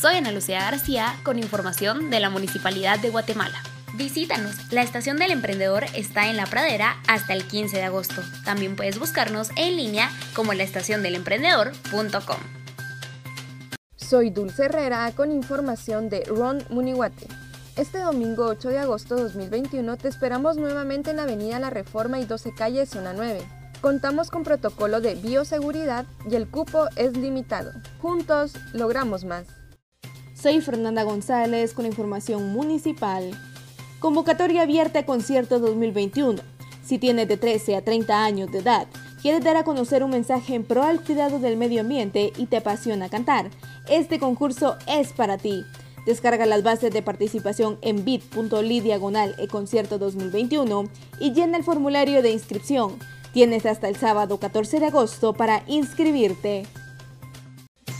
Soy Ana Lucía García con información de la Municipalidad de Guatemala. Visítanos. La estación del emprendedor está en La Pradera hasta el 15 de agosto. También puedes buscarnos en línea como la estación del emprendedor.com. Soy Dulce Herrera con información de Ron Munihuate. Este domingo 8 de agosto de 2021 te esperamos nuevamente en Avenida La Reforma y 12 Calle, Zona 9. Contamos con protocolo de bioseguridad y el cupo es limitado. Juntos logramos más. Soy Fernanda González con información municipal. Convocatoria abierta a concierto 2021. Si tienes de 13 a 30 años de edad, quieres dar a conocer un mensaje en pro al cuidado del medio ambiente y te apasiona cantar, este concurso es para ti. Descarga las bases de participación en bit.ly diagonal e concierto 2021 y llena el formulario de inscripción. Tienes hasta el sábado 14 de agosto para inscribirte.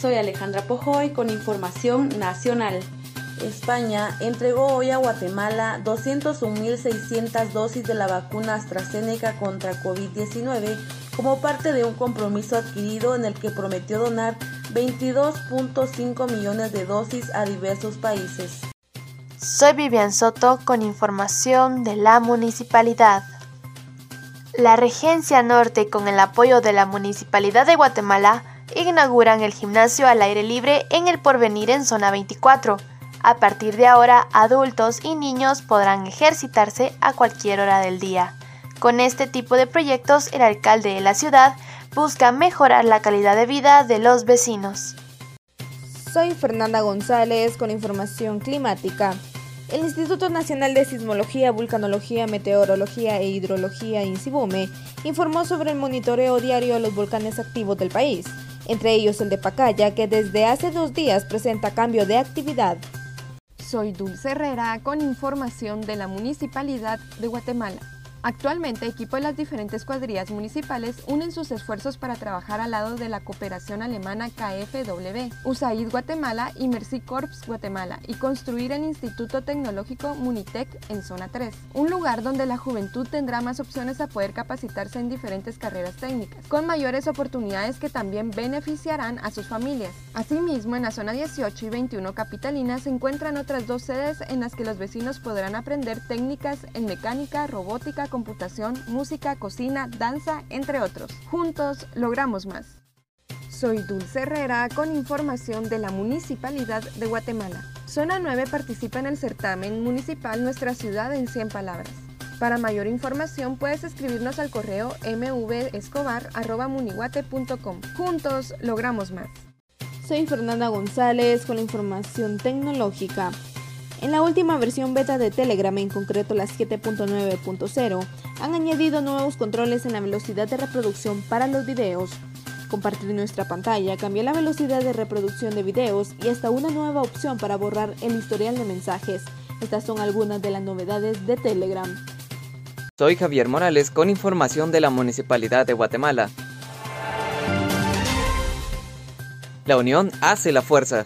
Soy Alejandra Pojoy con información nacional. España entregó hoy a Guatemala 201.600 dosis de la vacuna AstraZeneca contra COVID-19 como parte de un compromiso adquirido en el que prometió donar 22.5 millones de dosis a diversos países. Soy Vivian Soto con información de la municipalidad. La Regencia Norte, con el apoyo de la Municipalidad de Guatemala, inauguran el gimnasio al aire libre en el Porvenir en zona 24. A partir de ahora, adultos y niños podrán ejercitarse a cualquier hora del día. Con este tipo de proyectos, el alcalde de la ciudad busca mejorar la calidad de vida de los vecinos. Soy Fernanda González con información climática. El Instituto Nacional de Sismología, Vulcanología, Meteorología e Hidrología, INSIBUME, informó sobre el monitoreo diario de los volcanes activos del país, entre ellos el de Pacaya, que desde hace dos días presenta cambio de actividad. Soy Dulce Herrera con información de la Municipalidad de Guatemala. Actualmente, equipo de las diferentes cuadrillas municipales unen sus esfuerzos para trabajar al lado de la cooperación alemana KfW, USAID Guatemala y Mercy Corps Guatemala y construir el Instituto Tecnológico Munitec en Zona 3, un lugar donde la juventud tendrá más opciones a poder capacitarse en diferentes carreras técnicas, con mayores oportunidades que también beneficiarán a sus familias. Asimismo, en la zona 18 y 21 capitalina se encuentran otras dos sedes en las que los vecinos podrán aprender técnicas en mecánica, robótica, computación, música, cocina, danza, entre otros. Juntos logramos más. Soy Dulce Herrera con información de la Municipalidad de Guatemala. Zona 9 participa en el certamen municipal Nuestra Ciudad en 100 Palabras. Para mayor información puedes escribirnos al correo mvescobar.muniguate.com. Juntos logramos más. Soy Fernanda González con información tecnológica. En la última versión beta de Telegram, en concreto la 7.9.0, han añadido nuevos controles en la velocidad de reproducción para los videos. Compartir nuestra pantalla cambia la velocidad de reproducción de videos y hasta una nueva opción para borrar el historial de mensajes. Estas son algunas de las novedades de Telegram. Soy Javier Morales con información de la Municipalidad de Guatemala. La unión hace la fuerza.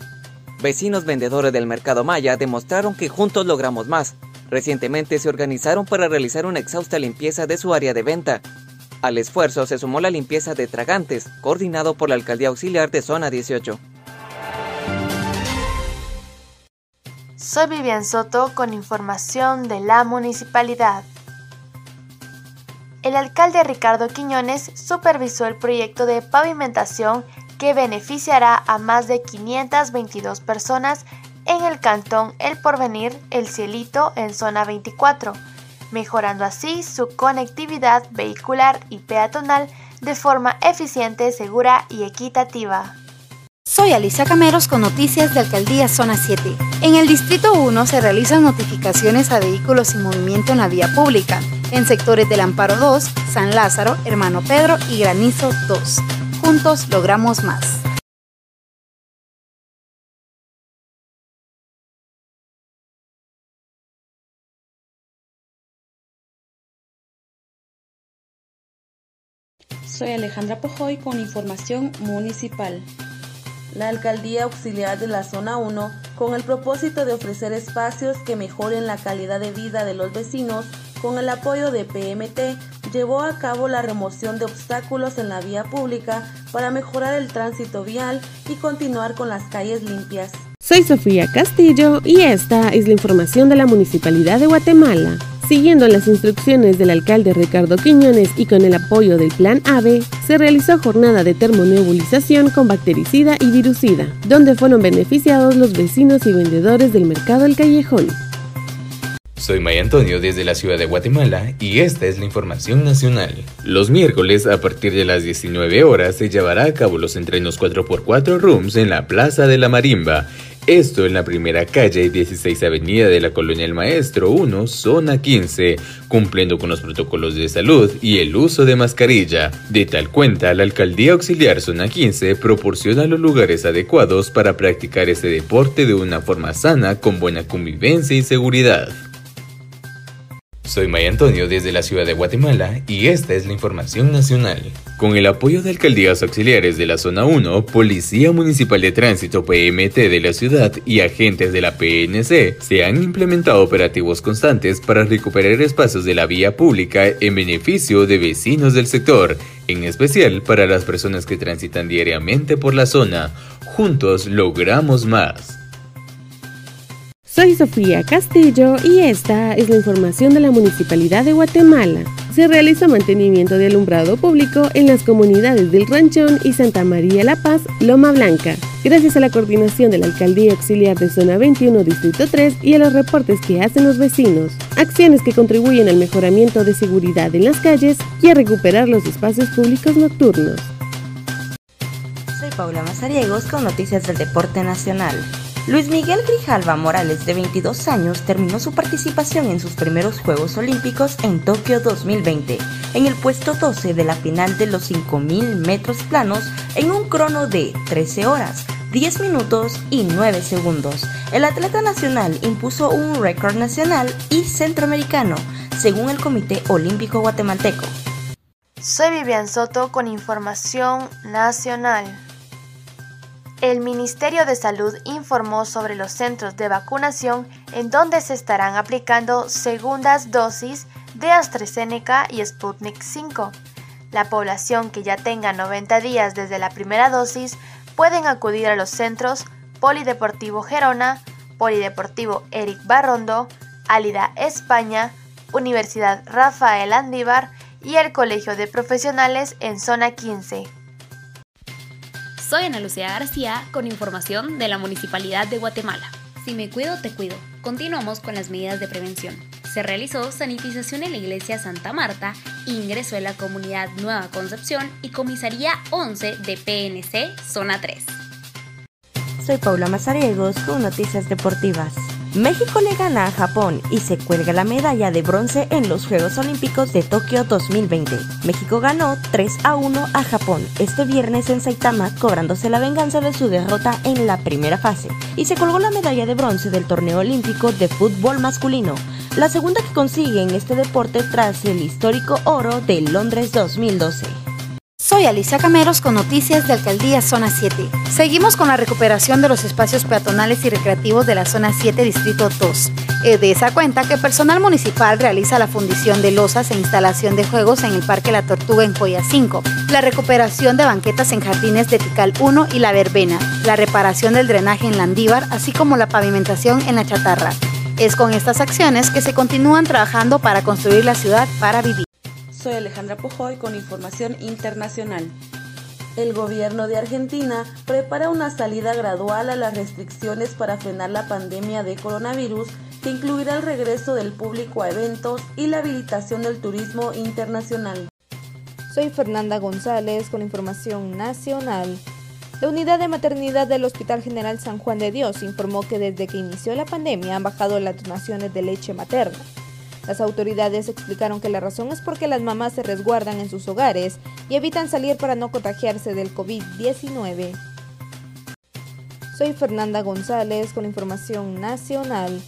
Vecinos vendedores del Mercado Maya demostraron que juntos logramos más. Recientemente se organizaron para realizar una exhausta limpieza de su área de venta. Al esfuerzo se sumó la limpieza de tragantes, coordinado por la Alcaldía Auxiliar de Zona 18. Soy Vivian Soto con información de la municipalidad. El alcalde Ricardo Quiñones supervisó el proyecto de pavimentación que beneficiará a más de 522 personas en el cantón El Porvenir, El Cielito, en zona 24, mejorando así su conectividad vehicular y peatonal de forma eficiente, segura y equitativa. Soy Alicia Cameros con noticias de Alcaldía Zona 7. En el Distrito 1 se realizan notificaciones a vehículos sin movimiento en la vía pública, en sectores del Amparo 2, San Lázaro, Hermano Pedro y Granizo 2 juntos logramos más. Soy Alejandra Pojoy con información municipal. La Alcaldía Auxiliar de la Zona 1, con el propósito de ofrecer espacios que mejoren la calidad de vida de los vecinos, con el apoyo de PMT, llevó a cabo la remoción de obstáculos en la vía pública para mejorar el tránsito vial y continuar con las calles limpias. Soy Sofía Castillo y esta es la información de la Municipalidad de Guatemala. Siguiendo las instrucciones del alcalde Ricardo Quiñones y con el apoyo del Plan AVE, se realizó jornada de termonebulización con bactericida y virucida, donde fueron beneficiados los vecinos y vendedores del mercado El Callejón. Soy May Antonio desde la ciudad de Guatemala y esta es la información nacional. Los miércoles a partir de las 19 horas se llevará a cabo los entrenos 4x4 Rooms en la Plaza de la Marimba. Esto en la primera calle y 16 avenida de la Colonia El Maestro 1, zona 15, cumpliendo con los protocolos de salud y el uso de mascarilla. De tal cuenta, la Alcaldía Auxiliar Zona 15 proporciona los lugares adecuados para practicar este deporte de una forma sana, con buena convivencia y seguridad. Soy May Antonio desde la ciudad de Guatemala y esta es la información nacional. Con el apoyo de alcaldías auxiliares de la zona 1, Policía Municipal de Tránsito PMT de la ciudad y agentes de la PNC se han implementado operativos constantes para recuperar espacios de la vía pública en beneficio de vecinos del sector, en especial para las personas que transitan diariamente por la zona. Juntos logramos más. Soy Sofía Castillo y esta es la información de la Municipalidad de Guatemala. Se realiza mantenimiento de alumbrado público en las comunidades del Ranchón y Santa María La Paz, Loma Blanca, gracias a la coordinación de la Alcaldía Auxiliar de Zona 21, Distrito 3 y a los reportes que hacen los vecinos. Acciones que contribuyen al mejoramiento de seguridad en las calles y a recuperar los espacios públicos nocturnos. Soy Paula Mazariegos con noticias del deporte nacional. Luis Miguel Grijalva Morales, de 22 años, terminó su participación en sus primeros Juegos Olímpicos en Tokio 2020, en el puesto 12 de la final de los 5.000 metros planos en un crono de 13 horas, 10 minutos y 9 segundos. El atleta nacional impuso un récord nacional y centroamericano, según el Comité Olímpico Guatemalteco. Soy Vivian Soto con información nacional. El Ministerio de Salud informó sobre los centros de vacunación en donde se estarán aplicando segundas dosis de AstraZeneca y Sputnik 5. La población que ya tenga 90 días desde la primera dosis pueden acudir a los centros Polideportivo Gerona, Polideportivo Eric Barrondo, Alida España, Universidad Rafael Andívar y el Colegio de Profesionales en Zona 15. Soy Ana Lucía García con información de la Municipalidad de Guatemala. Si me cuido, te cuido. Continuamos con las medidas de prevención. Se realizó sanitización en la iglesia Santa Marta, ingreso en la comunidad Nueva Concepción y comisaría 11 de PNC, zona 3. Soy Paula Mazariegos con noticias deportivas. México le gana a Japón y se cuelga la medalla de bronce en los Juegos Olímpicos de Tokio 2020. México ganó 3 a 1 a Japón este viernes en Saitama, cobrándose la venganza de su derrota en la primera fase, y se colgó la medalla de bronce del torneo olímpico de fútbol masculino, la segunda que consigue en este deporte tras el histórico oro de Londres 2012. Soy Alicia Cameros con noticias de Alcaldía Zona 7. Seguimos con la recuperación de los espacios peatonales y recreativos de la Zona 7 Distrito 2. Es de esa cuenta que personal municipal realiza la fundición de losas e instalación de juegos en el Parque La Tortuga en Joya 5, la recuperación de banquetas en jardines de Tical 1 y La Verbena, la reparación del drenaje en Landívar, así como la pavimentación en La Chatarra. Es con estas acciones que se continúan trabajando para construir la ciudad para vivir. Soy Alejandra Pojoy con información internacional. El gobierno de Argentina prepara una salida gradual a las restricciones para frenar la pandemia de coronavirus que incluirá el regreso del público a eventos y la habilitación del turismo internacional. Soy Fernanda González con información nacional. La unidad de maternidad del Hospital General San Juan de Dios informó que desde que inició la pandemia han bajado las donaciones de leche materna. Las autoridades explicaron que la razón es porque las mamás se resguardan en sus hogares y evitan salir para no contagiarse del COVID-19. Soy Fernanda González con información nacional.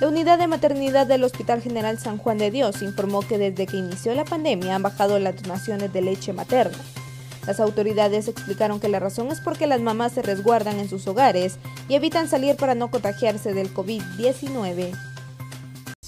La unidad de maternidad del Hospital General San Juan de Dios informó que desde que inició la pandemia han bajado las donaciones de leche materna. Las autoridades explicaron que la razón es porque las mamás se resguardan en sus hogares y evitan salir para no contagiarse del COVID-19.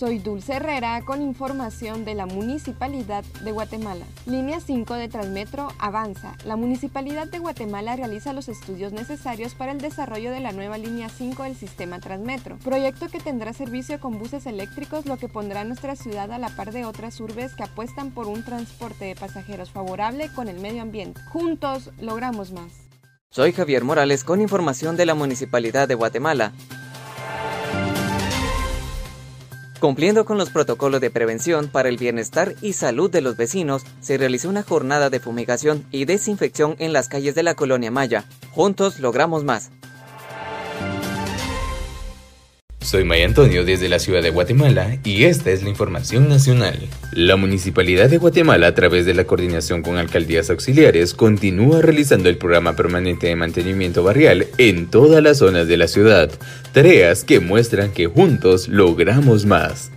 Soy Dulce Herrera con información de la Municipalidad de Guatemala. Línea 5 de Transmetro avanza. La Municipalidad de Guatemala realiza los estudios necesarios para el desarrollo de la nueva línea 5 del sistema Transmetro, proyecto que tendrá servicio con buses eléctricos, lo que pondrá a nuestra ciudad a la par de otras urbes que apuestan por un transporte de pasajeros favorable con el medio ambiente. Juntos logramos más. Soy Javier Morales con información de la Municipalidad de Guatemala. Cumpliendo con los protocolos de prevención para el bienestar y salud de los vecinos, se realizó una jornada de fumigación y desinfección en las calles de la colonia Maya. Juntos logramos más. Soy Maya Antonio desde la ciudad de Guatemala y esta es la información nacional. La Municipalidad de Guatemala, a través de la coordinación con alcaldías auxiliares, continúa realizando el programa permanente de mantenimiento barrial en todas las zonas de la ciudad, tareas que muestran que juntos logramos más.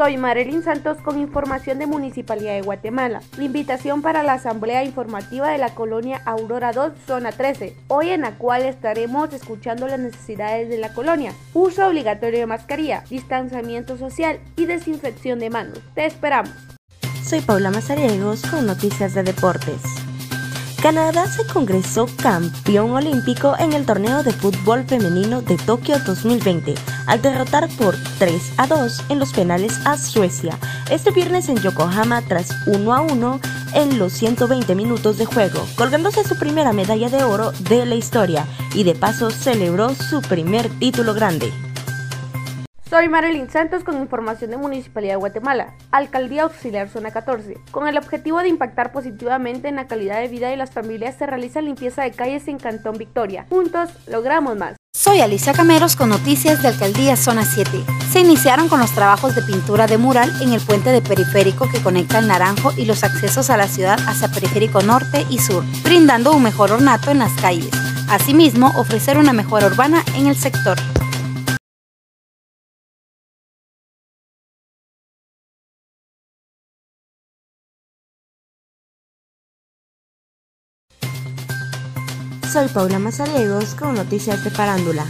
Soy Marilyn Santos con información de Municipalidad de Guatemala. La invitación para la Asamblea Informativa de la colonia Aurora 2, zona 13, hoy en la cual estaremos escuchando las necesidades de la colonia. Uso obligatorio de mascarilla, distanciamiento social y desinfección de manos. Te esperamos. Soy Paula Mazariegos con noticias de deportes. Canadá se congresó campeón olímpico en el torneo de fútbol femenino de Tokio 2020 al derrotar por 3 a 2 en los penales a Suecia este viernes en Yokohama tras 1 a 1 en los 120 minutos de juego, colgándose su primera medalla de oro de la historia y de paso celebró su primer título grande. Soy Marilyn Santos con información de Municipalidad de Guatemala, Alcaldía Auxiliar Zona 14. Con el objetivo de impactar positivamente en la calidad de vida de las familias, se realiza limpieza de calles en Cantón Victoria. Juntos logramos más. Soy Alicia Cameros con noticias de Alcaldía Zona 7. Se iniciaron con los trabajos de pintura de mural en el puente de periférico que conecta el Naranjo y los accesos a la ciudad hacia periférico norte y sur, brindando un mejor ornato en las calles. Asimismo, ofrecer una mejora urbana en el sector. Soy Paula Mazariegos con noticias de farándula.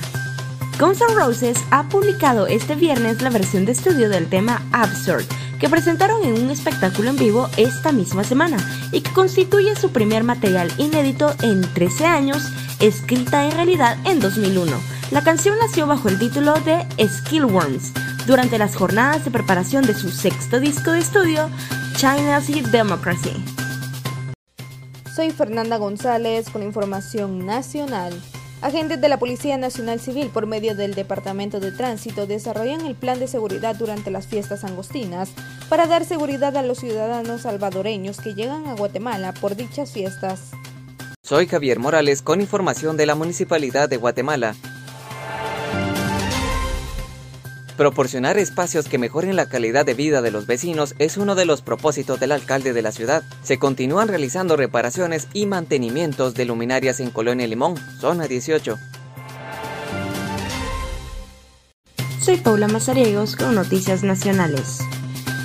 Guns N' Roses ha publicado este viernes la versión de estudio del tema Absurd, que presentaron en un espectáculo en vivo esta misma semana y que constituye su primer material inédito en 13 años, escrita en realidad en 2001. La canción nació bajo el título de Skillworms durante las jornadas de preparación de su sexto disco de estudio, China's Democracy. Soy Fernanda González con información nacional. Agentes de la Policía Nacional Civil por medio del Departamento de Tránsito desarrollan el plan de seguridad durante las fiestas angostinas para dar seguridad a los ciudadanos salvadoreños que llegan a Guatemala por dichas fiestas. Soy Javier Morales con información de la Municipalidad de Guatemala. Proporcionar espacios que mejoren la calidad de vida de los vecinos es uno de los propósitos del alcalde de la ciudad. Se continúan realizando reparaciones y mantenimientos de luminarias en Colonia Limón, zona 18. Soy Paula Mazariegos con Noticias Nacionales.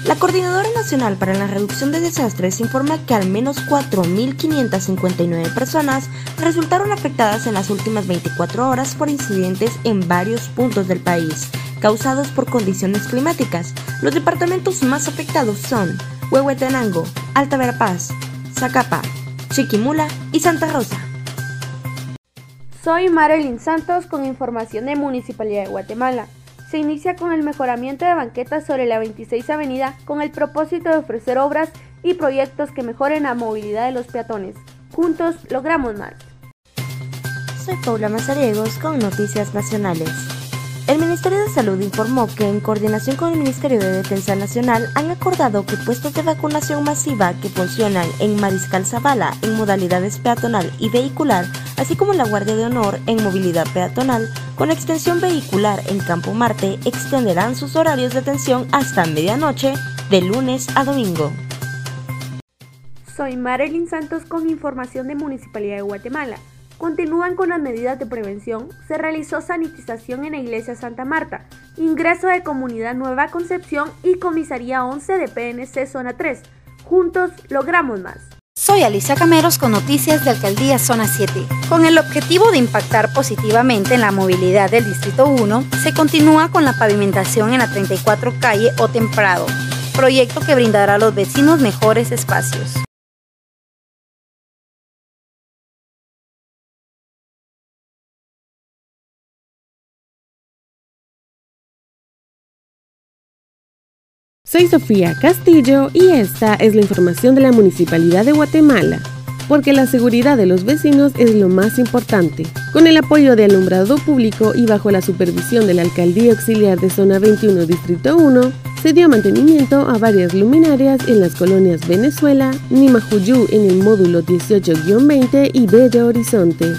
La Coordinadora Nacional para la Reducción de Desastres informa que al menos 4.559 personas resultaron afectadas en las últimas 24 horas por incidentes en varios puntos del país causados por condiciones climáticas. Los departamentos más afectados son Huehuetenango, Alta Verapaz, Zacapa, Chiquimula y Santa Rosa. Soy Marilyn Santos con información de Municipalidad de Guatemala. Se inicia con el mejoramiento de banquetas sobre la 26 Avenida con el propósito de ofrecer obras y proyectos que mejoren la movilidad de los peatones. Juntos logramos más. Soy Paula Mazariegos con Noticias Nacionales. Salud informó que en coordinación con el Ministerio de Defensa Nacional han acordado que puestos de vacunación masiva que funcionan en Mariscal Zavala en modalidades peatonal y vehicular, así como la Guardia de Honor en movilidad peatonal, con extensión vehicular en Campo Marte, extenderán sus horarios de atención hasta medianoche de lunes a domingo. Soy Marilyn Santos con información de Municipalidad de Guatemala. Continúan con las medidas de prevención. Se realizó sanitización en la iglesia Santa Marta, ingreso de Comunidad Nueva Concepción y Comisaría 11 de PNC Zona 3. Juntos logramos más. Soy Alicia Cameros con noticias de Alcaldía Zona 7. Con el objetivo de impactar positivamente en la movilidad del Distrito 1, se continúa con la pavimentación en la 34 calle O Temprado, proyecto que brindará a los vecinos mejores espacios. Soy Sofía Castillo y esta es la información de la Municipalidad de Guatemala, porque la seguridad de los vecinos es lo más importante. Con el apoyo de alumbrado público y bajo la supervisión de la Alcaldía Auxiliar de Zona 21 Distrito 1, se dio mantenimiento a varias luminarias en las colonias Venezuela, Nimajuyú en el módulo 18-20 y Bella Horizonte.